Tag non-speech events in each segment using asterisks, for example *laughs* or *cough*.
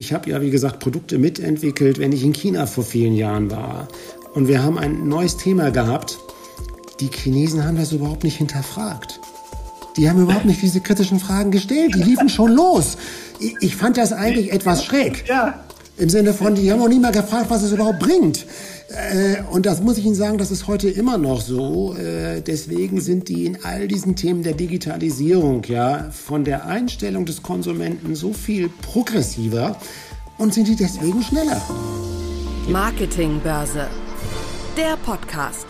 Ich habe ja, wie gesagt, Produkte mitentwickelt, wenn ich in China vor vielen Jahren war. Und wir haben ein neues Thema gehabt. Die Chinesen haben das überhaupt nicht hinterfragt. Die haben überhaupt nicht diese kritischen Fragen gestellt. Die liefen schon los. Ich, fand das eigentlich etwas schräg. Ja. Im Sinne von, die haben auch nie mal gefragt, was es überhaupt bringt. Äh, und das muss ich Ihnen sagen, das ist heute immer noch so. Äh, deswegen sind die in all diesen Themen der Digitalisierung ja von der Einstellung des Konsumenten so viel progressiver und sind die deswegen schneller. Marketingbörse. Der Podcast.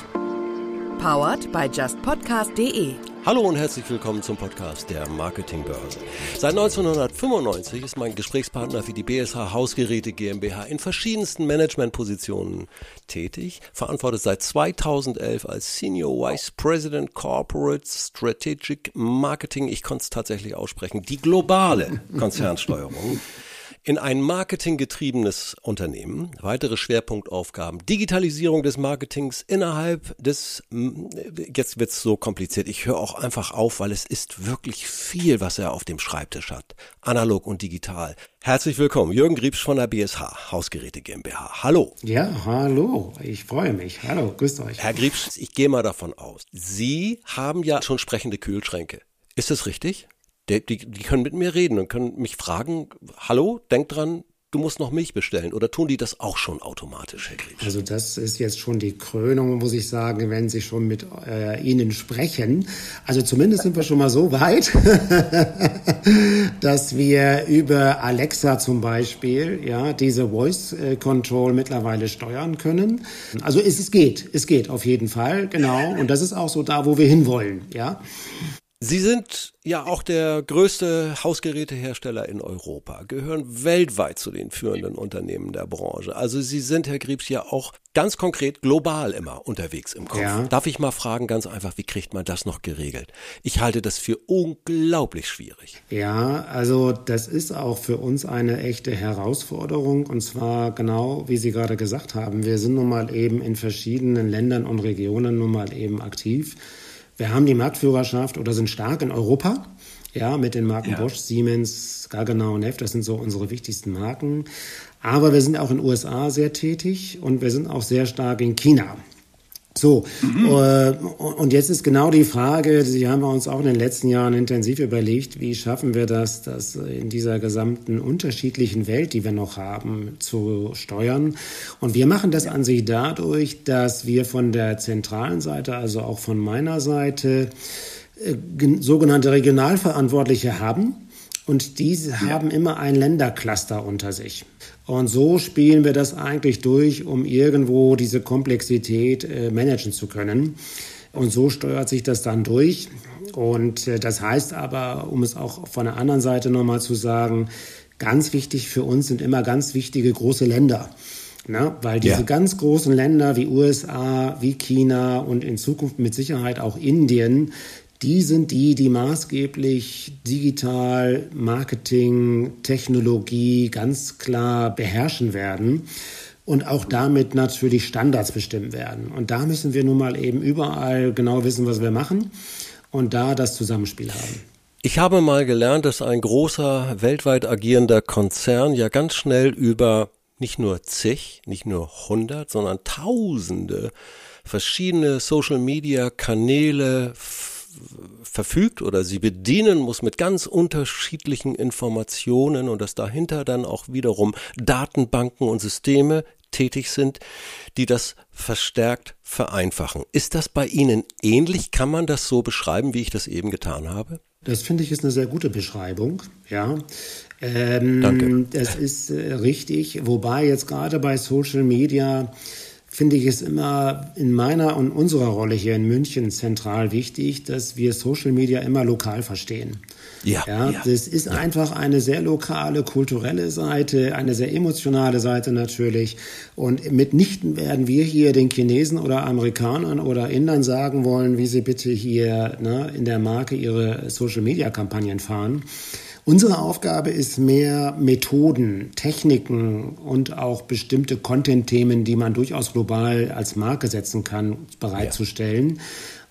Powered by justpodcast.de. Hallo und herzlich willkommen zum Podcast der Marketingbörse. Seit 1995 ist mein Gesprächspartner für die BSH Hausgeräte GmbH in verschiedensten Managementpositionen tätig, verantwortet seit 2011 als Senior Vice President Corporate Strategic Marketing, ich konnte es tatsächlich aussprechen, die globale Konzernsteuerung in ein marketinggetriebenes Unternehmen. Weitere Schwerpunktaufgaben. Digitalisierung des Marketings innerhalb des, jetzt wird's so kompliziert. Ich höre auch einfach auf, weil es ist wirklich viel, was er auf dem Schreibtisch hat. Analog und digital. Herzlich willkommen, Jürgen Griebsch von der BSH, Hausgeräte GmbH. Hallo. Ja, hallo. Ich freue mich. Hallo, grüßt euch. Herr Griebsch, ich gehe mal davon aus. Sie haben ja schon sprechende Kühlschränke. Ist das richtig? Die, die, die können mit mir reden und können mich fragen, hallo, denk dran, du musst noch Milch bestellen. Oder tun die das auch schon automatisch, Herr Griebsch? Also das ist jetzt schon die Krönung, muss ich sagen, wenn Sie schon mit äh, Ihnen sprechen. Also zumindest sind wir schon mal so weit, *laughs* dass wir über Alexa zum Beispiel ja diese Voice Control mittlerweile steuern können. Also es, es geht, es geht auf jeden Fall, genau. Und das ist auch so da, wo wir hinwollen, ja. Sie sind ja auch der größte Hausgerätehersteller in Europa, gehören weltweit zu den führenden Unternehmen der Branche. Also Sie sind, Herr Griebs, ja auch ganz konkret global immer unterwegs im Kopf. Ja. Darf ich mal fragen, ganz einfach, wie kriegt man das noch geregelt? Ich halte das für unglaublich schwierig. Ja, also das ist auch für uns eine echte Herausforderung und zwar genau, wie Sie gerade gesagt haben, wir sind nun mal eben in verschiedenen Ländern und Regionen nun mal eben aktiv. Wir haben die Marktführerschaft oder sind stark in Europa. Ja, mit den Marken ja. Bosch, Siemens, Gaggenau und Neff, das sind so unsere wichtigsten Marken. Aber wir sind auch in den USA sehr tätig und wir sind auch sehr stark in China. So, mhm. äh, und jetzt ist genau die Frage, die haben wir uns auch in den letzten Jahren intensiv überlegt, wie schaffen wir das, das in dieser gesamten unterschiedlichen Welt, die wir noch haben, zu steuern. Und wir machen das an sich dadurch, dass wir von der zentralen Seite, also auch von meiner Seite, äh, sogenannte Regionalverantwortliche haben. Und diese ja. haben immer ein Ländercluster unter sich. Und so spielen wir das eigentlich durch, um irgendwo diese Komplexität äh, managen zu können. Und so steuert sich das dann durch. Und äh, das heißt aber, um es auch von der anderen Seite nochmal zu sagen, ganz wichtig für uns sind immer ganz wichtige große Länder. Na, weil diese ja. ganz großen Länder wie USA, wie China und in Zukunft mit Sicherheit auch Indien, die sind die, die maßgeblich digital, Marketing, Technologie ganz klar beherrschen werden und auch damit natürlich Standards bestimmen werden. Und da müssen wir nun mal eben überall genau wissen, was wir machen und da das Zusammenspiel haben. Ich habe mal gelernt, dass ein großer weltweit agierender Konzern ja ganz schnell über nicht nur zig, nicht nur hundert, sondern tausende verschiedene Social-Media-Kanäle verfügt oder sie bedienen muss mit ganz unterschiedlichen Informationen und dass dahinter dann auch wiederum Datenbanken und Systeme tätig sind, die das verstärkt vereinfachen. Ist das bei Ihnen ähnlich? Kann man das so beschreiben, wie ich das eben getan habe? Das finde ich ist eine sehr gute Beschreibung, ja. Ähm, Danke. Das ist äh, richtig, wobei jetzt gerade bei Social Media finde ich es immer in meiner und unserer Rolle hier in München zentral wichtig, dass wir Social Media immer lokal verstehen. Ja, ja, ja das ist ja. einfach eine sehr lokale, kulturelle Seite, eine sehr emotionale Seite natürlich. Und mitnichten werden wir hier den Chinesen oder Amerikanern oder Indern sagen wollen, wie sie bitte hier ne, in der Marke ihre Social-Media-Kampagnen fahren. Unsere Aufgabe ist mehr Methoden, Techniken und auch bestimmte Content-Themen, die man durchaus global als Marke setzen kann, bereitzustellen. Ja.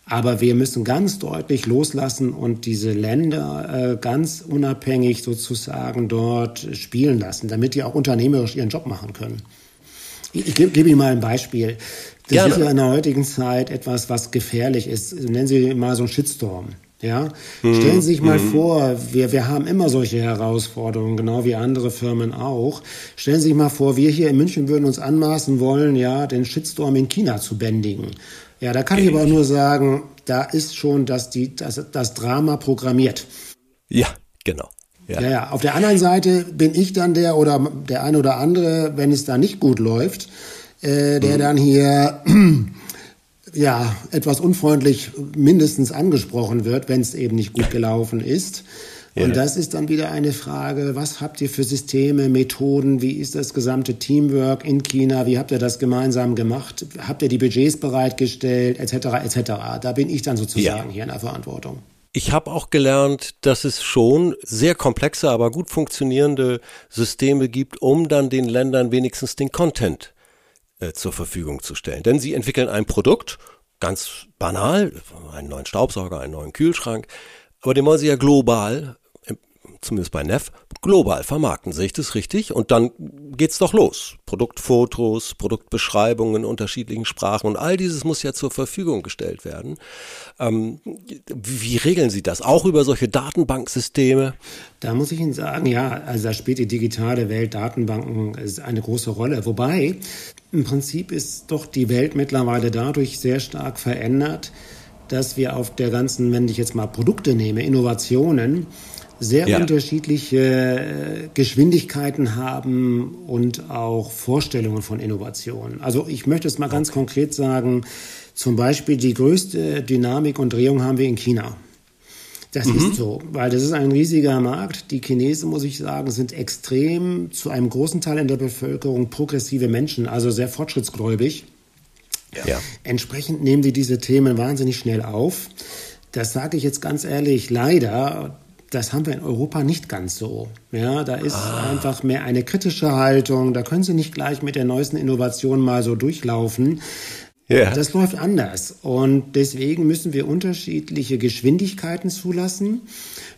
Aber wir müssen ganz deutlich loslassen und diese Länder äh, ganz unabhängig sozusagen dort spielen lassen, damit die auch unternehmerisch ihren Job machen können. Ich, ich gebe geb Ihnen mal ein Beispiel. Das Gerne. ist ja in der heutigen Zeit etwas, was gefährlich ist. Nennen Sie mal so einen Shitstorm. Ja, mhm. stellen Sie sich mal mhm. vor, wir, wir haben immer solche Herausforderungen, genau wie andere Firmen auch. Stellen Sie sich mal vor, wir hier in München würden uns anmaßen wollen, ja, den Shitstorm in China zu bändigen. Ja, da kann ich aber nur sagen, da ist schon das, die, das, das Drama programmiert. Ja, genau. Ja. ja, ja. Auf der anderen Seite bin ich dann der oder der eine oder andere, wenn es da nicht gut läuft, äh, der mhm. dann hier ja etwas unfreundlich mindestens angesprochen wird, wenn es eben nicht gut gelaufen ist. Und das ist dann wieder eine Frage, was habt ihr für Systeme, Methoden, wie ist das gesamte Teamwork in China, wie habt ihr das gemeinsam gemacht, habt ihr die Budgets bereitgestellt, etc., etc. Da bin ich dann sozusagen ja. hier in der Verantwortung. Ich habe auch gelernt, dass es schon sehr komplexe, aber gut funktionierende Systeme gibt, um dann den Ländern wenigstens den Content äh, zur Verfügung zu stellen. Denn sie entwickeln ein Produkt, ganz banal, einen neuen Staubsauger, einen neuen Kühlschrank, aber den wollen sie ja global zumindest bei Neff, global vermarkten. Sehe ich das richtig? Und dann geht's doch los. Produktfotos, Produktbeschreibungen in unterschiedlichen Sprachen und all dieses muss ja zur Verfügung gestellt werden. Ähm, wie regeln Sie das? Auch über solche Datenbanksysteme? Da muss ich Ihnen sagen, ja, also da spielt die digitale Welt Datenbanken eine große Rolle. Wobei, im Prinzip ist doch die Welt mittlerweile dadurch sehr stark verändert, dass wir auf der ganzen, wenn ich jetzt mal Produkte nehme, Innovationen, sehr ja. unterschiedliche äh, Geschwindigkeiten haben und auch Vorstellungen von Innovation. Also ich möchte es mal ganz konkret sagen, zum Beispiel die größte Dynamik und Drehung haben wir in China. Das mhm. ist so, weil das ist ein riesiger Markt. Die Chinesen, muss ich sagen, sind extrem zu einem großen Teil in der Bevölkerung progressive Menschen, also sehr fortschrittsgläubig. Ja. Entsprechend nehmen sie diese Themen wahnsinnig schnell auf. Das sage ich jetzt ganz ehrlich, leider das haben wir in Europa nicht ganz so. Ja, da ist ah. einfach mehr eine kritische Haltung. Da können Sie nicht gleich mit der neuesten Innovation mal so durchlaufen. Yeah. Das läuft anders. Und deswegen müssen wir unterschiedliche Geschwindigkeiten zulassen.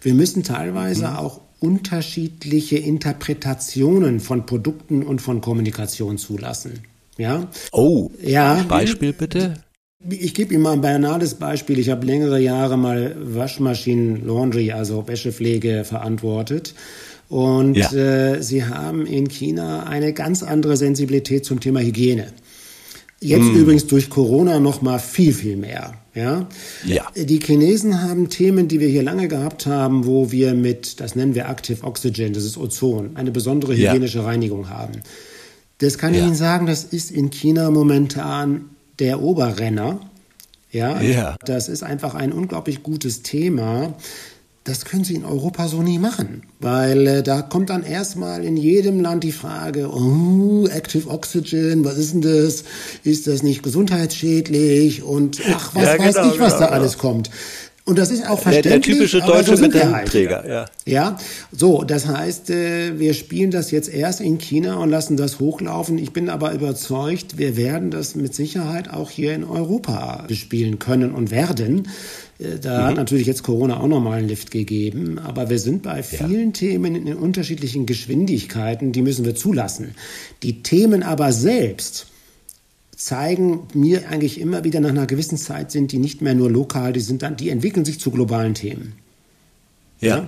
Wir müssen teilweise mhm. auch unterschiedliche Interpretationen von Produkten und von Kommunikation zulassen. Ja. Oh. Ja. Beispiel bitte. Ich gebe Ihnen mal ein banales Beispiel. Ich habe längere Jahre mal Waschmaschinen, Laundry, also Wäschepflege verantwortet. Und ja. äh, sie haben in China eine ganz andere Sensibilität zum Thema Hygiene. Jetzt mm. übrigens durch Corona noch mal viel, viel mehr. Ja? ja. Die Chinesen haben Themen, die wir hier lange gehabt haben, wo wir mit, das nennen wir Active Oxygen, das ist Ozon, eine besondere hygienische ja. Reinigung haben. Das kann ich Ihnen sagen, das ist in China momentan der Oberrenner. Ja, yeah. das ist einfach ein unglaublich gutes Thema. Das können Sie in Europa so nie machen, weil äh, da kommt dann erstmal in jedem Land die Frage, oh, Active Oxygen, was ist denn das? Ist das nicht gesundheitsschädlich? Und ach, was ja, weiß genau, ich, was genau, da alles genau. kommt. Und das ist auch verständlich. Der, der typische deutsche so Medaillenträger, ja. Ja, so, das heißt, äh, wir spielen das jetzt erst in China und lassen das hochlaufen. Ich bin aber überzeugt, wir werden das mit Sicherheit auch hier in Europa bespielen können und werden. Äh, da mhm. hat natürlich jetzt Corona auch nochmal einen Lift gegeben, aber wir sind bei vielen ja. Themen in unterschiedlichen Geschwindigkeiten, die müssen wir zulassen. Die Themen aber selbst, zeigen mir eigentlich immer wieder nach einer gewissen Zeit sind die nicht mehr nur lokal, die sind dann, die entwickeln sich zu globalen Themen. Ja. ja?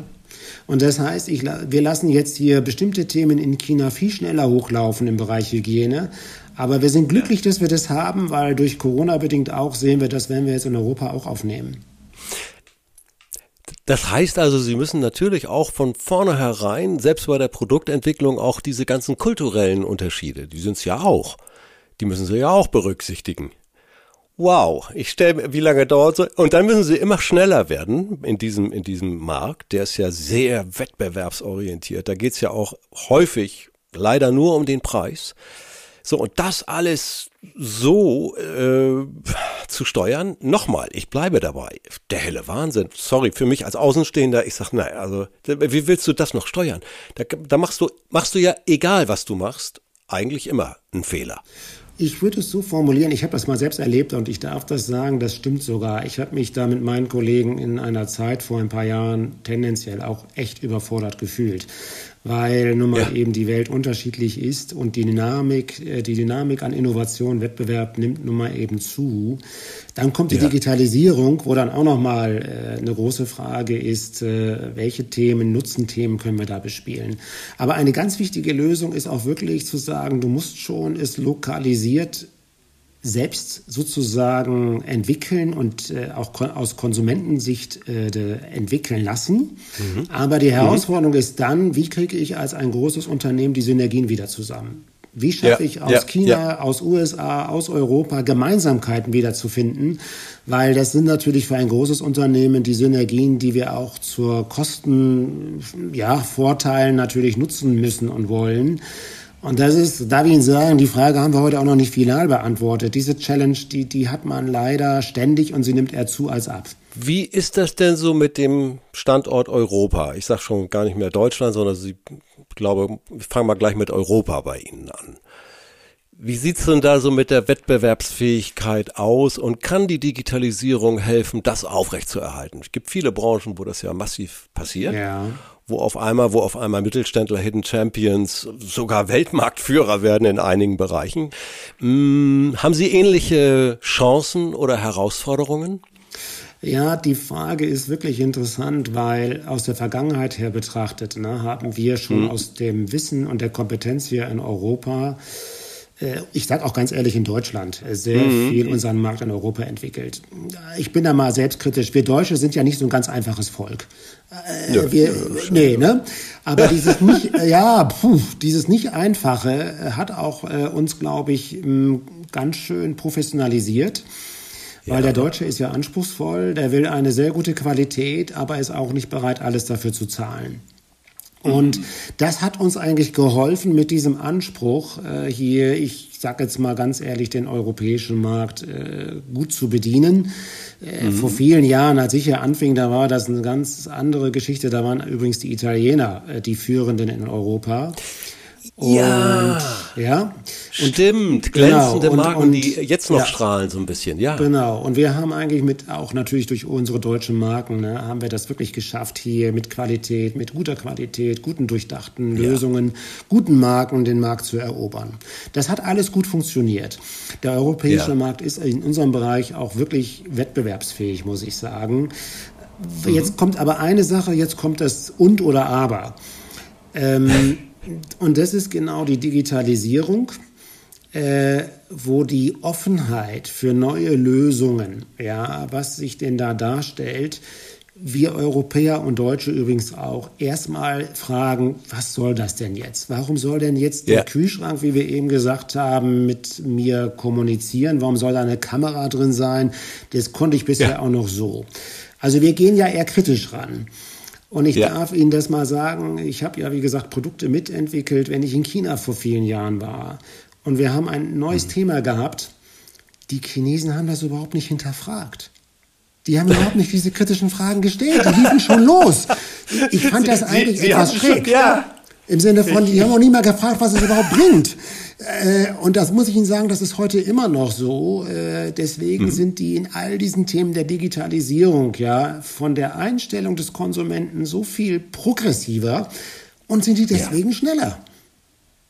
Und das heißt, ich, wir lassen jetzt hier bestimmte Themen in China viel schneller hochlaufen im Bereich Hygiene. Aber wir sind glücklich, dass wir das haben, weil durch Corona bedingt auch sehen wir, das werden wir jetzt in Europa auch aufnehmen. Das heißt also, Sie müssen natürlich auch von vornherein, selbst bei der Produktentwicklung, auch diese ganzen kulturellen Unterschiede, die sind es ja auch. Die müssen sie ja auch berücksichtigen. Wow, ich stelle mir, wie lange dauert so? Und dann müssen sie immer schneller werden in diesem, in diesem Markt. Der ist ja sehr wettbewerbsorientiert. Da geht's ja auch häufig leider nur um den Preis. So, und das alles so äh, zu steuern, nochmal, ich bleibe dabei. Der helle Wahnsinn. Sorry, für mich als Außenstehender, ich sag, naja, also, wie willst du das noch steuern? Da, da machst du, machst du ja, egal was du machst, eigentlich immer einen Fehler. Ich würde es so formulieren, ich habe das mal selbst erlebt und ich darf das sagen, das stimmt sogar. Ich habe mich da mit meinen Kollegen in einer Zeit vor ein paar Jahren tendenziell auch echt überfordert gefühlt weil nun mal ja. eben die Welt unterschiedlich ist und die Dynamik, äh, die Dynamik an Innovation, Wettbewerb nimmt nun mal eben zu. Dann kommt die ja. Digitalisierung, wo dann auch noch mal äh, eine große Frage ist, äh, welche Themen, Nutzenthemen können wir da bespielen. Aber eine ganz wichtige Lösung ist auch wirklich zu sagen, du musst schon es lokalisiert selbst sozusagen entwickeln und äh, auch kon aus Konsumentensicht äh, entwickeln lassen. Mhm. Aber die Herausforderung mhm. ist dann, wie kriege ich als ein großes Unternehmen die Synergien wieder zusammen? Wie schaffe ja, ich aus ja, China, ja. aus USA, aus Europa Gemeinsamkeiten wiederzufinden? Weil das sind natürlich für ein großes Unternehmen die Synergien, die wir auch zur Kosten, ja, Vorteilen natürlich nutzen müssen und wollen. Und das ist, darf ich Ihnen sagen, die Frage haben wir heute auch noch nicht final beantwortet. Diese Challenge, die, die hat man leider ständig und sie nimmt eher zu als ab. Wie ist das denn so mit dem Standort Europa? Ich sage schon gar nicht mehr Deutschland, sondern ich glaube, ich fange mal gleich mit Europa bei Ihnen an. Wie sieht's denn da so mit der Wettbewerbsfähigkeit aus und kann die Digitalisierung helfen, das aufrechtzuerhalten? Es gibt viele Branchen, wo das ja massiv passiert. Ja wo auf einmal, wo auf einmal Mittelständler, Hidden Champions, sogar Weltmarktführer werden in einigen Bereichen. Hm, haben Sie ähnliche Chancen oder Herausforderungen? Ja, die Frage ist wirklich interessant, weil aus der Vergangenheit her betrachtet ne, haben wir schon hm. aus dem Wissen und der Kompetenz hier in Europa ich sage auch ganz ehrlich, in Deutschland äh, sehr mhm. viel unseren Markt in Europa entwickelt. Ich bin da mal selbstkritisch. Wir Deutsche sind ja nicht so ein ganz einfaches Volk. Äh, ja, wir, ja, nee, ne? Aber dieses nicht, ja, puh, dieses nicht einfache hat auch äh, uns, glaube ich, ganz schön professionalisiert. Weil ja. der Deutsche ist ja anspruchsvoll, der will eine sehr gute Qualität, aber ist auch nicht bereit, alles dafür zu zahlen. Und das hat uns eigentlich geholfen mit diesem Anspruch, äh, hier, ich sage jetzt mal ganz ehrlich, den europäischen Markt äh, gut zu bedienen. Äh, mhm. Vor vielen Jahren, als ich hier anfing, da war das eine ganz andere Geschichte. Da waren übrigens die Italiener äh, die Führenden in Europa. Und, ja. Ja. Und, Stimmt. Glänzende genau, Marken, und, die jetzt noch ja, strahlen so ein bisschen. Ja. Genau. Und wir haben eigentlich mit, auch natürlich durch unsere deutschen Marken, ne, haben wir das wirklich geschafft, hier mit Qualität, mit guter Qualität, guten durchdachten ja. Lösungen, guten Marken den Markt zu erobern. Das hat alles gut funktioniert. Der europäische ja. Markt ist in unserem Bereich auch wirklich wettbewerbsfähig, muss ich sagen. Mhm. Jetzt kommt aber eine Sache, jetzt kommt das und oder aber. Ähm, *laughs* und das ist genau die Digitalisierung, äh, wo die Offenheit für neue Lösungen, ja, was sich denn da darstellt, wir Europäer und Deutsche übrigens auch erstmal fragen, was soll das denn jetzt? Warum soll denn jetzt ja. der Kühlschrank, wie wir eben gesagt haben, mit mir kommunizieren? Warum soll da eine Kamera drin sein? Das konnte ich bisher ja. auch noch so. Also wir gehen ja eher kritisch ran. Und ich ja. darf Ihnen das mal sagen, ich habe ja, wie gesagt, Produkte mitentwickelt, wenn ich in China vor vielen Jahren war. Und wir haben ein neues mhm. Thema gehabt. Die Chinesen haben das überhaupt nicht hinterfragt. Die haben überhaupt nicht diese kritischen Fragen gestellt. Die liefen schon los. Ich fand das eigentlich Sie, Sie etwas schräg. Schon, ja. Im Sinne von, die haben auch nie mal gefragt, was es überhaupt bringt. Äh, und das muss ich Ihnen sagen, das ist heute immer noch so. Äh, deswegen mhm. sind die in all diesen Themen der Digitalisierung ja von der Einstellung des Konsumenten so viel progressiver und sind die deswegen ja. schneller.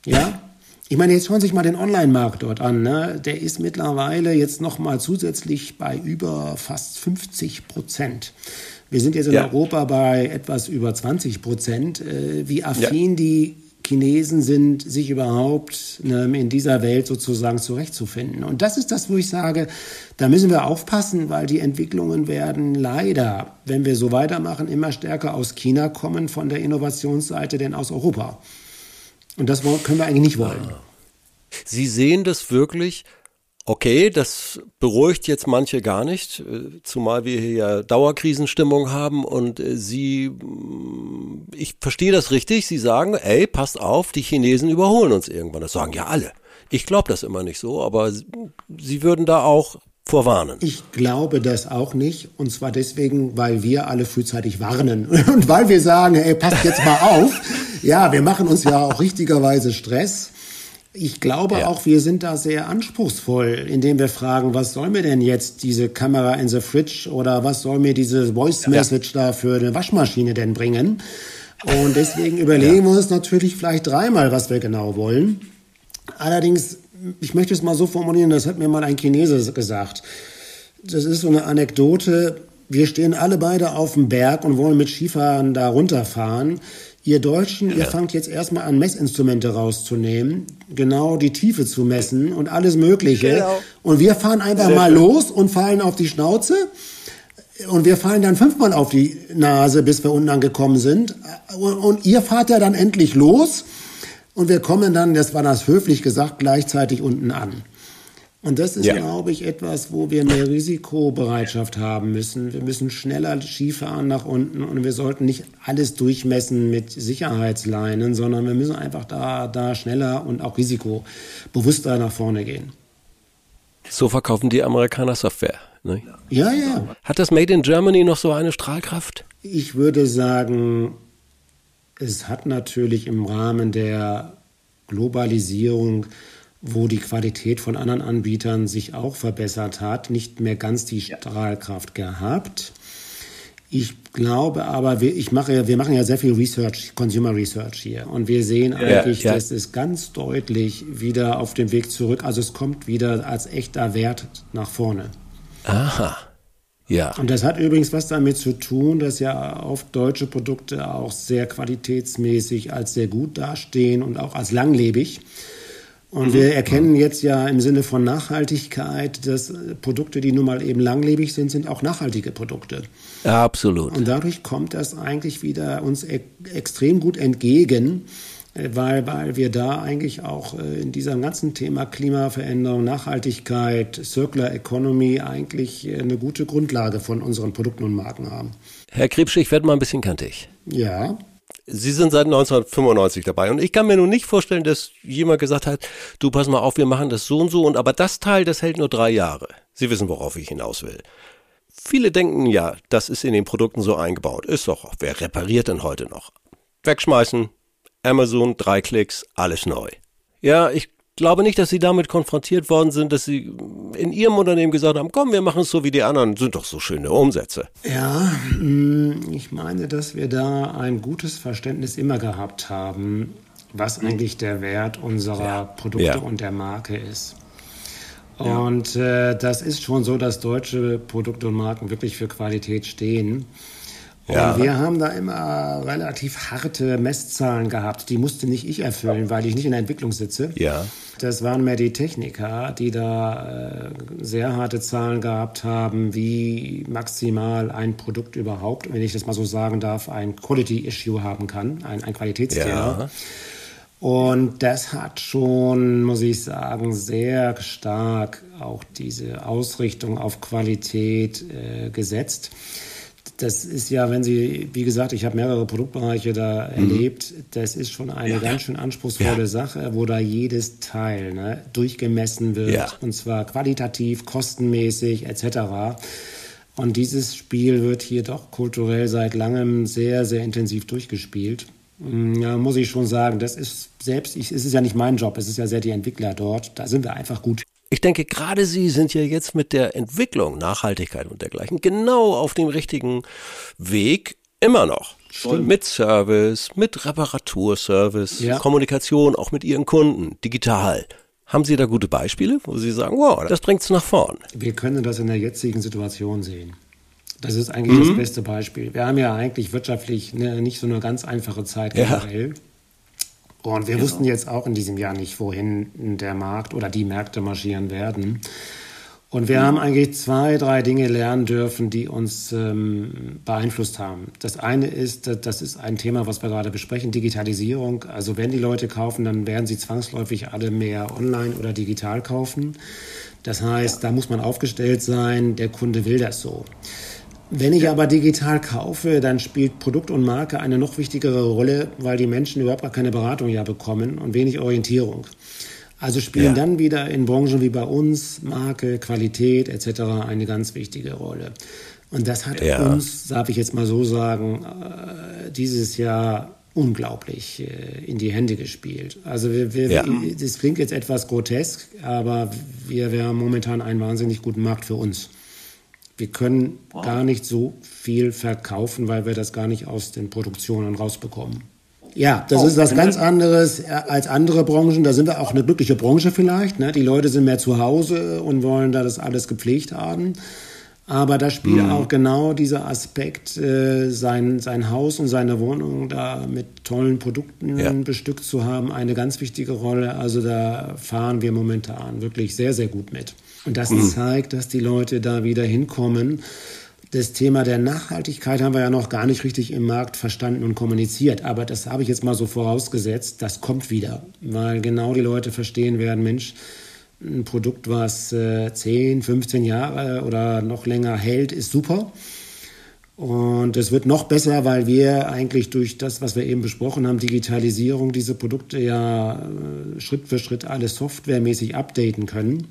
Ja. Ich meine, jetzt schauen Sie sich mal den Online-Markt dort an. Ne? Der ist mittlerweile jetzt noch mal zusätzlich bei über fast 50 Prozent. Wir sind jetzt in ja. Europa bei etwas über 20 Prozent. Äh, wie affin ja. die Chinesen sind, sich überhaupt ne, in dieser Welt sozusagen zurechtzufinden. Und das ist das, wo ich sage, da müssen wir aufpassen, weil die Entwicklungen werden leider, wenn wir so weitermachen, immer stärker aus China kommen von der Innovationsseite denn aus Europa. Und das können wir eigentlich nicht wollen. Sie sehen das wirklich Okay, das beruhigt jetzt manche gar nicht, äh, zumal wir hier ja Dauerkrisenstimmung haben und äh, Sie, mm, ich verstehe das richtig, Sie sagen, ey, passt auf, die Chinesen überholen uns irgendwann. Das sagen ja alle. Ich glaube das immer nicht so, aber Sie würden da auch vorwarnen. Ich glaube das auch nicht und zwar deswegen, weil wir alle frühzeitig warnen *laughs* und weil wir sagen, ey, passt jetzt mal auf. Ja, wir machen uns ja auch richtigerweise Stress. Ich glaube ja. auch, wir sind da sehr anspruchsvoll, indem wir fragen, was soll mir denn jetzt diese Kamera in the Fridge oder was soll mir diese Voice Message ja. da für eine Waschmaschine denn bringen? Und deswegen *laughs* überlegen ja. wir uns natürlich vielleicht dreimal, was wir genau wollen. Allerdings, ich möchte es mal so formulieren, das hat mir mal ein Chinese gesagt. Das ist so eine Anekdote. Wir stehen alle beide auf dem Berg und wollen mit Skifahren da runterfahren. Ihr Deutschen, ja. ihr fangt jetzt erstmal an, Messinstrumente rauszunehmen, genau die Tiefe zu messen und alles Mögliche. Genau. Und wir fahren einfach Sehr mal schön. los und fallen auf die Schnauze. Und wir fallen dann fünfmal auf die Nase, bis wir unten angekommen sind. Und ihr fahrt ja dann endlich los. Und wir kommen dann, das war das höflich gesagt, gleichzeitig unten an. Und das ist, ja. glaube ich, etwas, wo wir mehr Risikobereitschaft haben müssen. Wir müssen schneller Skifahren nach unten und wir sollten nicht alles durchmessen mit Sicherheitsleinen, sondern wir müssen einfach da, da schneller und auch risikobewusster nach vorne gehen. So verkaufen die Amerikaner Software. Ne? Ja, ja. Hat das Made in Germany noch so eine Strahlkraft? Ich würde sagen, es hat natürlich im Rahmen der Globalisierung wo die Qualität von anderen Anbietern sich auch verbessert hat, nicht mehr ganz die Strahlkraft gehabt. Ich glaube aber, wir, ich mache, wir machen ja sehr viel Research, Consumer Research hier. Und wir sehen eigentlich, ja, ja. das ist ganz deutlich wieder auf dem Weg zurück. Also es kommt wieder als echter Wert nach vorne. Aha. Ja. Und das hat übrigens was damit zu tun, dass ja oft deutsche Produkte auch sehr qualitätsmäßig als sehr gut dastehen und auch als langlebig. Und mhm. wir erkennen jetzt ja im Sinne von Nachhaltigkeit, dass Produkte, die nun mal eben langlebig sind, sind auch nachhaltige Produkte. Absolut. Und dadurch kommt das eigentlich wieder uns e extrem gut entgegen, äh, weil, weil wir da eigentlich auch äh, in diesem ganzen Thema Klimaveränderung, Nachhaltigkeit, Circular Economy eigentlich äh, eine gute Grundlage von unseren Produkten und Marken haben. Herr Krebsche, ich werde mal ein bisschen kantig. Ja. Sie sind seit 1995 dabei und ich kann mir nun nicht vorstellen, dass jemand gesagt hat, du pass mal auf, wir machen das so und so und aber das Teil, das hält nur drei Jahre. Sie wissen, worauf ich hinaus will. Viele denken ja, das ist in den Produkten so eingebaut. Ist doch, wer repariert denn heute noch? Wegschmeißen, Amazon, drei Klicks, alles neu. Ja, ich glaube nicht, dass Sie damit konfrontiert worden sind, dass Sie in Ihrem Unternehmen gesagt haben, komm, wir machen es so wie die anderen, sind doch so schöne Umsätze. Ja, mm, ich meine, dass wir da ein gutes Verständnis immer gehabt haben, was eigentlich der Wert unserer ja. Produkte ja. und der Marke ist. Und äh, das ist schon so, dass deutsche Produkte und Marken wirklich für Qualität stehen. Ja. Und wir haben da immer relativ harte Messzahlen gehabt. Die musste nicht ich erfüllen, weil ich nicht in der Entwicklung sitze. Ja. Das waren mehr die Techniker, die da äh, sehr harte Zahlen gehabt haben, wie maximal ein Produkt überhaupt, wenn ich das mal so sagen darf, ein Quality Issue haben kann, ein, ein Qualitätsthema. Ja. Und das hat schon, muss ich sagen, sehr stark auch diese Ausrichtung auf Qualität äh, gesetzt das ist ja, wenn Sie, wie gesagt, ich habe mehrere Produktbereiche da mhm. erlebt, das ist schon eine ja. ganz schön anspruchsvolle ja. Sache, wo da jedes Teil ne, durchgemessen wird ja. und zwar qualitativ, kostenmäßig etc. Und dieses Spiel wird hier doch kulturell seit langem sehr, sehr intensiv durchgespielt. Mm, ja, muss ich schon sagen, das ist selbst, ich, es ist ja nicht mein Job, es ist ja sehr die Entwickler dort. Da sind wir einfach gut. Ich denke, gerade Sie sind ja jetzt mit der Entwicklung, Nachhaltigkeit und dergleichen genau auf dem richtigen Weg immer noch. Stimmt. Mit Service, mit Reparaturservice, ja. Kommunikation auch mit Ihren Kunden, digital. Haben Sie da gute Beispiele, wo Sie sagen, wow, das bringt's nach vorn? Wir können das in der jetzigen Situation sehen. Das ist eigentlich mhm. das beste Beispiel. Wir haben ja eigentlich wirtschaftlich ne, nicht so eine ganz einfache Zeit generell. Ja. Und wir genau. wussten jetzt auch in diesem Jahr nicht, wohin der Markt oder die Märkte marschieren werden. Und wir mhm. haben eigentlich zwei, drei Dinge lernen dürfen, die uns ähm, beeinflusst haben. Das eine ist, das ist ein Thema, was wir gerade besprechen, Digitalisierung. Also wenn die Leute kaufen, dann werden sie zwangsläufig alle mehr online oder digital kaufen. Das heißt, ja. da muss man aufgestellt sein, der Kunde will das so. Wenn ich aber digital kaufe, dann spielt Produkt und Marke eine noch wichtigere Rolle, weil die Menschen überhaupt gar keine Beratung ja bekommen und wenig Orientierung. Also spielen ja. dann wieder in Branchen wie bei uns Marke, Qualität etc. eine ganz wichtige Rolle. Und das hat ja. uns, darf ich jetzt mal so sagen, äh, dieses Jahr unglaublich äh, in die Hände gespielt. Also wir, wir, ja. das klingt jetzt etwas grotesk, aber wir, wir haben momentan einen wahnsinnig guten Markt für uns. Wir können wow. gar nicht so viel verkaufen, weil wir das gar nicht aus den Produktionen rausbekommen. Ja, das oh, ist was ganz anderes äh, als andere Branchen. Da sind wir auch eine glückliche Branche vielleicht. Ne? Die Leute sind mehr zu Hause und wollen da das alles gepflegt haben. Aber da spielt mhm. auch genau dieser Aspekt, äh, sein, sein Haus und seine Wohnung da mit tollen Produkten ja. bestückt zu haben, eine ganz wichtige Rolle. Also da fahren wir momentan wirklich sehr, sehr gut mit. Und das mhm. zeigt, dass die Leute da wieder hinkommen das Thema der Nachhaltigkeit haben wir ja noch gar nicht richtig im Markt verstanden und kommuniziert. Aber das habe ich jetzt mal so vorausgesetzt. Das kommt wieder, weil genau die Leute verstehen werden, Mensch, ein Produkt, was äh, 10, 15 Jahre oder noch länger hält, ist super. Und es wird noch besser, weil wir eigentlich durch das, was wir eben besprochen haben, Digitalisierung, diese Produkte ja äh, Schritt für Schritt alles softwaremäßig updaten können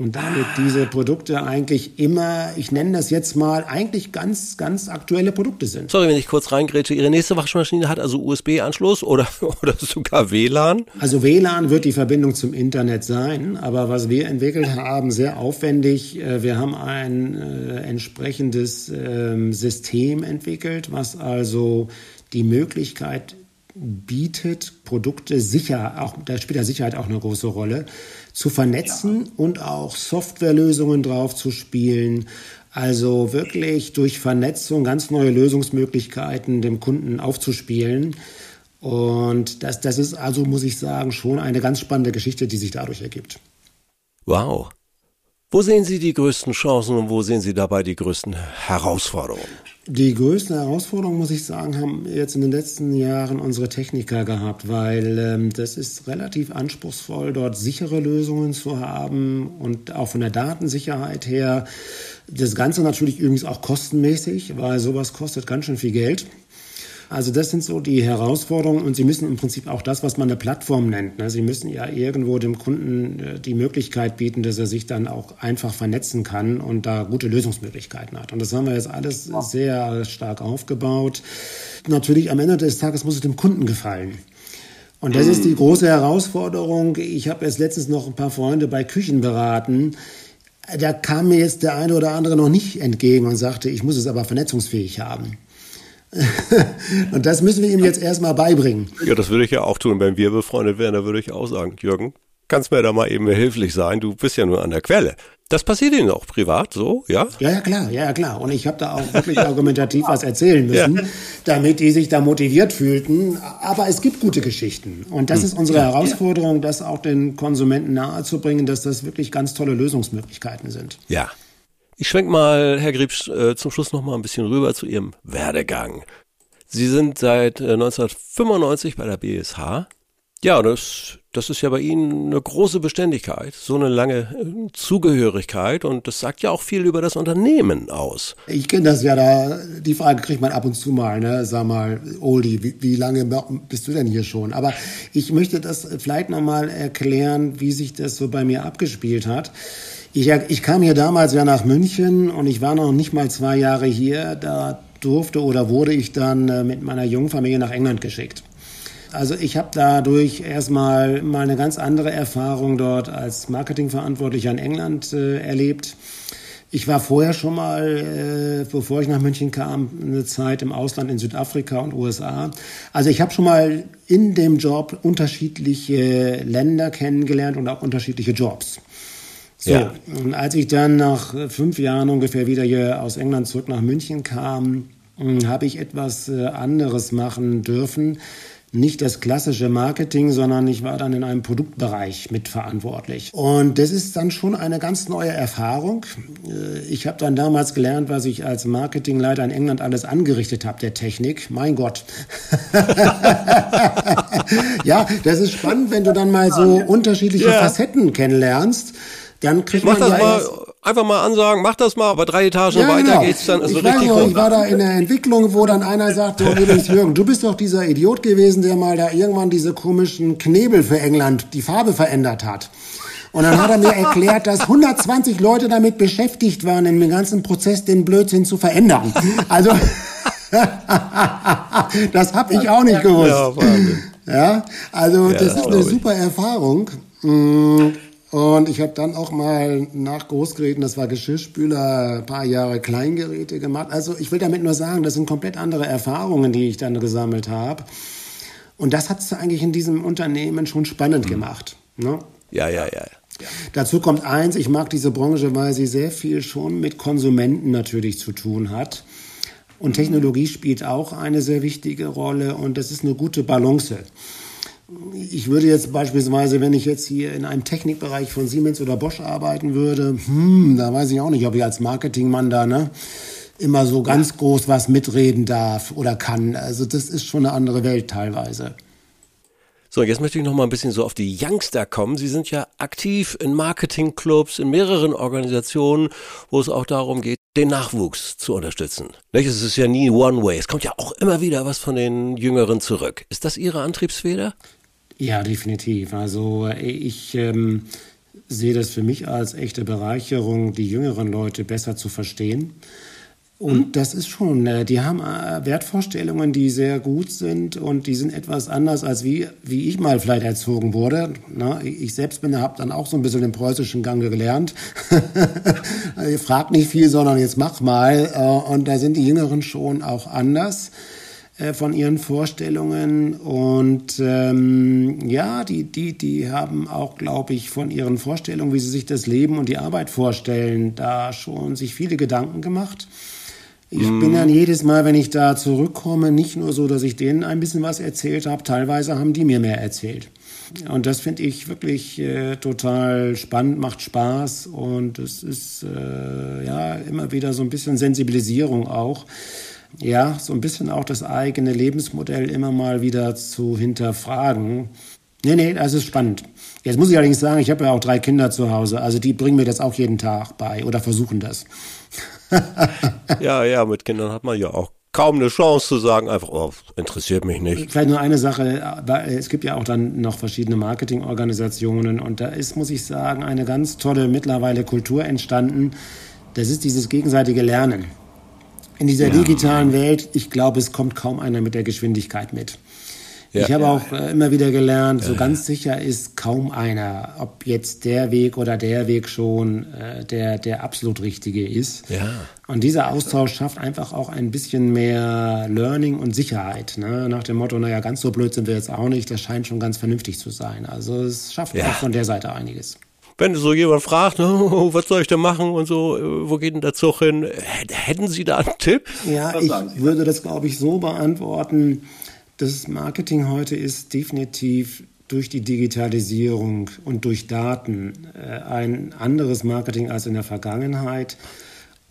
und damit diese Produkte eigentlich immer, ich nenne das jetzt mal, eigentlich ganz, ganz aktuelle Produkte sind. Sorry, wenn ich kurz reingrätsche. Ihre nächste Waschmaschine hat also USB-Anschluss oder, *laughs* oder sogar WLAN? Also WLAN wird die Verbindung zum Internet sein, aber was wir entwickelt haben, sehr aufwendig. Äh, wir haben ein äh, entsprechendes äh, System entwickelt, was also die Möglichkeit bietet, Produkte sicher, auch, da spielt ja Sicherheit auch eine große Rolle, zu vernetzen ja. und auch Softwarelösungen drauf zu spielen. Also wirklich durch Vernetzung ganz neue Lösungsmöglichkeiten dem Kunden aufzuspielen. Und das, das ist also, muss ich sagen, schon eine ganz spannende Geschichte, die sich dadurch ergibt. Wow. Wo sehen Sie die größten Chancen und wo sehen Sie dabei die größten Herausforderungen? Die größte Herausforderung, muss ich sagen, haben jetzt in den letzten Jahren unsere Techniker gehabt, weil ähm, das ist relativ anspruchsvoll, dort sichere Lösungen zu haben und auch von der Datensicherheit her. Das Ganze natürlich übrigens auch kostenmäßig, weil sowas kostet ganz schön viel Geld. Also das sind so die Herausforderungen und Sie müssen im Prinzip auch das, was man eine Plattform nennt. Ne? Sie müssen ja irgendwo dem Kunden äh, die Möglichkeit bieten, dass er sich dann auch einfach vernetzen kann und da gute Lösungsmöglichkeiten hat. Und das haben wir jetzt alles sehr stark aufgebaut. Natürlich am Ende des Tages muss es dem Kunden gefallen. Und das ist die große Herausforderung. Ich habe erst letztens noch ein paar Freunde bei Küchen beraten. Da kam mir jetzt der eine oder andere noch nicht entgegen und sagte, ich muss es aber vernetzungsfähig haben. *laughs* und das müssen wir ihm jetzt erstmal beibringen. Ja, das würde ich ja auch tun. Wenn wir befreundet wären, da würde ich auch sagen, Jürgen, kannst mir da mal eben hilflich sein? Du bist ja nur an der Quelle. Das passiert Ihnen auch privat so, ja? Ja, ja, klar, ja, klar. Und ich habe da auch wirklich argumentativ was erzählen müssen, ja. damit die sich da motiviert fühlten. Aber es gibt gute Geschichten. Und das hm. ist unsere ja, Herausforderung, das auch den Konsumenten nahezubringen, dass das wirklich ganz tolle Lösungsmöglichkeiten sind. Ja, ich schwenk mal, Herr Griebsch, äh, zum Schluss noch mal ein bisschen rüber zu Ihrem Werdegang. Sie sind seit äh, 1995 bei der BSH. Ja, das, das ist ja bei Ihnen eine große Beständigkeit, so eine lange äh, Zugehörigkeit und das sagt ja auch viel über das Unternehmen aus. Ich kenne das ja da, die Frage kriegt man ab und zu mal, ne? Sag mal, Oldie, wie, wie lange bist du denn hier schon? Aber ich möchte das vielleicht nochmal erklären, wie sich das so bei mir abgespielt hat. Ich, ich kam hier damals ja nach München und ich war noch nicht mal zwei Jahre hier. Da durfte oder wurde ich dann äh, mit meiner jungen Familie nach England geschickt. Also ich habe dadurch erstmal mal eine ganz andere Erfahrung dort als Marketingverantwortlicher in England äh, erlebt. Ich war vorher schon mal, äh, bevor ich nach München kam, eine Zeit im Ausland in Südafrika und USA. Also ich habe schon mal in dem Job unterschiedliche Länder kennengelernt und auch unterschiedliche Jobs. So, ja. und als ich dann nach fünf Jahren ungefähr wieder hier aus England zurück nach München kam, hm, habe ich etwas äh, anderes machen dürfen. Nicht das klassische Marketing, sondern ich war dann in einem Produktbereich mitverantwortlich. Und das ist dann schon eine ganz neue Erfahrung. Äh, ich habe dann damals gelernt, was ich als Marketingleiter in England alles angerichtet habe, der Technik. Mein Gott. *laughs* ja, das ist spannend, wenn du dann mal so unterschiedliche yeah. Facetten kennenlernst. Dann kriegt Mach man das ja mal einfach mal ansagen, mach das mal, aber drei Etagen ja, weiter genau. geht's dann also ich richtig noch, Ich war da in der Entwicklung, wo dann einer sagte, übrigens Jürgen, du bist doch dieser Idiot gewesen, der mal da irgendwann diese komischen Knebel für England die Farbe verändert hat. Und dann hat er mir erklärt, dass 120 Leute damit beschäftigt waren, im ganzen Prozess den Blödsinn zu verändern. Also *laughs* das habe ich auch nicht gewusst. Ja, also das, das ist eine super Erfahrung. Und ich habe dann auch mal nach Großgeräten, das war Geschirrspüler, ein paar Jahre Kleingeräte gemacht. Also ich will damit nur sagen, das sind komplett andere Erfahrungen, die ich dann gesammelt habe. Und das hat es eigentlich in diesem Unternehmen schon spannend mhm. gemacht. Ne? Ja, ja, ja. Ja. Dazu kommt eins, ich mag diese Branche, weil sie sehr viel schon mit Konsumenten natürlich zu tun hat. Und Technologie spielt auch eine sehr wichtige Rolle und das ist eine gute Balance. Ich würde jetzt beispielsweise, wenn ich jetzt hier in einem Technikbereich von Siemens oder Bosch arbeiten würde, hm, da weiß ich auch nicht, ob ich als Marketingmann da ne, immer so ganz groß was mitreden darf oder kann. Also das ist schon eine andere Welt teilweise. So, jetzt möchte ich noch mal ein bisschen so auf die Youngster kommen. Sie sind ja aktiv in Marketingclubs, in mehreren Organisationen, wo es auch darum geht, den Nachwuchs zu unterstützen. Nicht? Es ist ja nie One Way. Es kommt ja auch immer wieder was von den Jüngeren zurück. Ist das Ihre Antriebsfeder? Ja, definitiv. Also ich ähm, sehe das für mich als echte Bereicherung, die jüngeren Leute besser zu verstehen und mhm. das ist schon, äh, die haben äh, Wertvorstellungen, die sehr gut sind und die sind etwas anders als wie, wie ich mal vielleicht erzogen wurde. Ich selbst bin, habe dann auch so ein bisschen den preußischen Gang gelernt. *laughs* Ihr fragt nicht viel, sondern jetzt mach mal. Äh, und da sind die Jüngeren schon auch anders von ihren Vorstellungen und ähm, ja, die, die, die haben auch, glaube ich, von ihren Vorstellungen, wie sie sich das Leben und die Arbeit vorstellen, da schon sich viele Gedanken gemacht. Ich mm. bin dann jedes Mal, wenn ich da zurückkomme, nicht nur so, dass ich denen ein bisschen was erzählt habe, teilweise haben die mir mehr erzählt. Und das finde ich wirklich äh, total spannend, macht Spaß und es ist äh, ja immer wieder so ein bisschen Sensibilisierung auch. Ja, so ein bisschen auch das eigene Lebensmodell immer mal wieder zu hinterfragen. Nee, nee, das ist spannend. Jetzt muss ich allerdings sagen, ich habe ja auch drei Kinder zu Hause, also die bringen mir das auch jeden Tag bei oder versuchen das. *laughs* ja, ja, mit Kindern hat man ja auch kaum eine Chance zu sagen, einfach, oh, interessiert mich nicht. Vielleicht nur eine Sache, es gibt ja auch dann noch verschiedene Marketingorganisationen und da ist, muss ich sagen, eine ganz tolle mittlerweile Kultur entstanden. Das ist dieses gegenseitige Lernen. In dieser ja. digitalen Welt, ich glaube, es kommt kaum einer mit der Geschwindigkeit mit. Ja, ich habe ja, auch äh, immer wieder gelernt, so ganz sicher ist kaum einer, ob jetzt der Weg oder der Weg schon äh, der, der absolut richtige ist. Ja. Und dieser Austausch schafft einfach auch ein bisschen mehr Learning und Sicherheit. Ne? Nach dem Motto, naja, ganz so blöd sind wir jetzt auch nicht, das scheint schon ganz vernünftig zu sein. Also es schafft auch von der Seite einiges wenn so jemand fragt, *laughs* oh, was soll ich denn machen und so, äh, wo geht denn der Zug hin? Hätten Sie da einen Tipp? Ja, ich würde das, glaube ich, so beantworten. Das Marketing heute ist definitiv durch die Digitalisierung und durch Daten äh, ein anderes Marketing als in der Vergangenheit.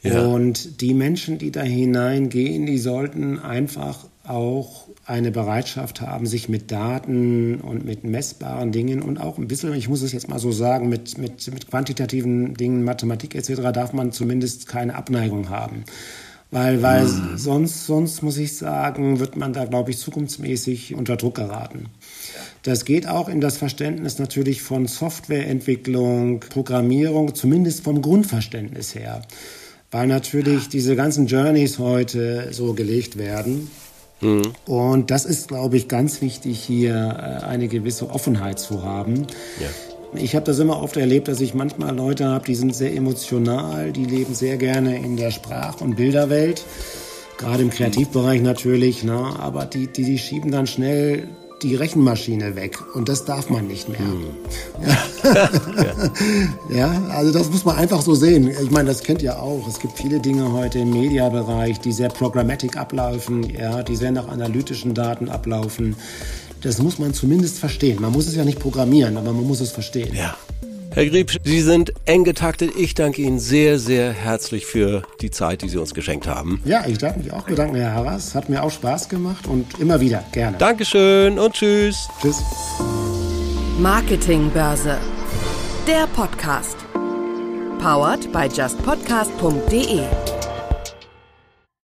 Ja. Und die Menschen, die da hineingehen, die sollten einfach auch eine Bereitschaft haben, sich mit Daten und mit messbaren Dingen und auch ein bisschen, ich muss es jetzt mal so sagen, mit, mit, mit quantitativen Dingen, Mathematik etc., darf man zumindest keine Abneigung haben. Weil, weil mhm. sonst, sonst muss ich sagen, wird man da, glaube ich, zukunftsmäßig unter Druck geraten. Das geht auch in das Verständnis natürlich von Softwareentwicklung, Programmierung, zumindest vom Grundverständnis her. Weil natürlich diese ganzen Journeys heute so gelegt werden. Mhm. Und das ist, glaube ich, ganz wichtig, hier äh, eine gewisse Offenheit zu haben. Ja. Ich habe das immer oft erlebt, dass ich manchmal Leute habe, die sind sehr emotional, die leben sehr gerne in der Sprach- und Bilderwelt, gerade im Kreativbereich natürlich, ne? aber die, die, die schieben dann schnell die Rechenmaschine weg und das darf man nicht mehr. Hm. Ja. *laughs* ja, also das muss man einfach so sehen. Ich meine, das kennt ihr auch. Es gibt viele Dinge heute im Mediabereich, die sehr programmatic ablaufen, ja, die sehr nach analytischen Daten ablaufen. Das muss man zumindest verstehen. Man muss es ja nicht programmieren, aber man muss es verstehen. Ja. Herr Grieb, Sie sind eng getaktet. Ich danke Ihnen sehr, sehr herzlich für die Zeit, die Sie uns geschenkt haben. Ja, ich darf mich auch bedanken, Herr Harras. Hat mir auch Spaß gemacht und immer wieder gerne. Dankeschön und tschüss. Tschüss. Marketingbörse. Der Podcast. Powered by justpodcast.de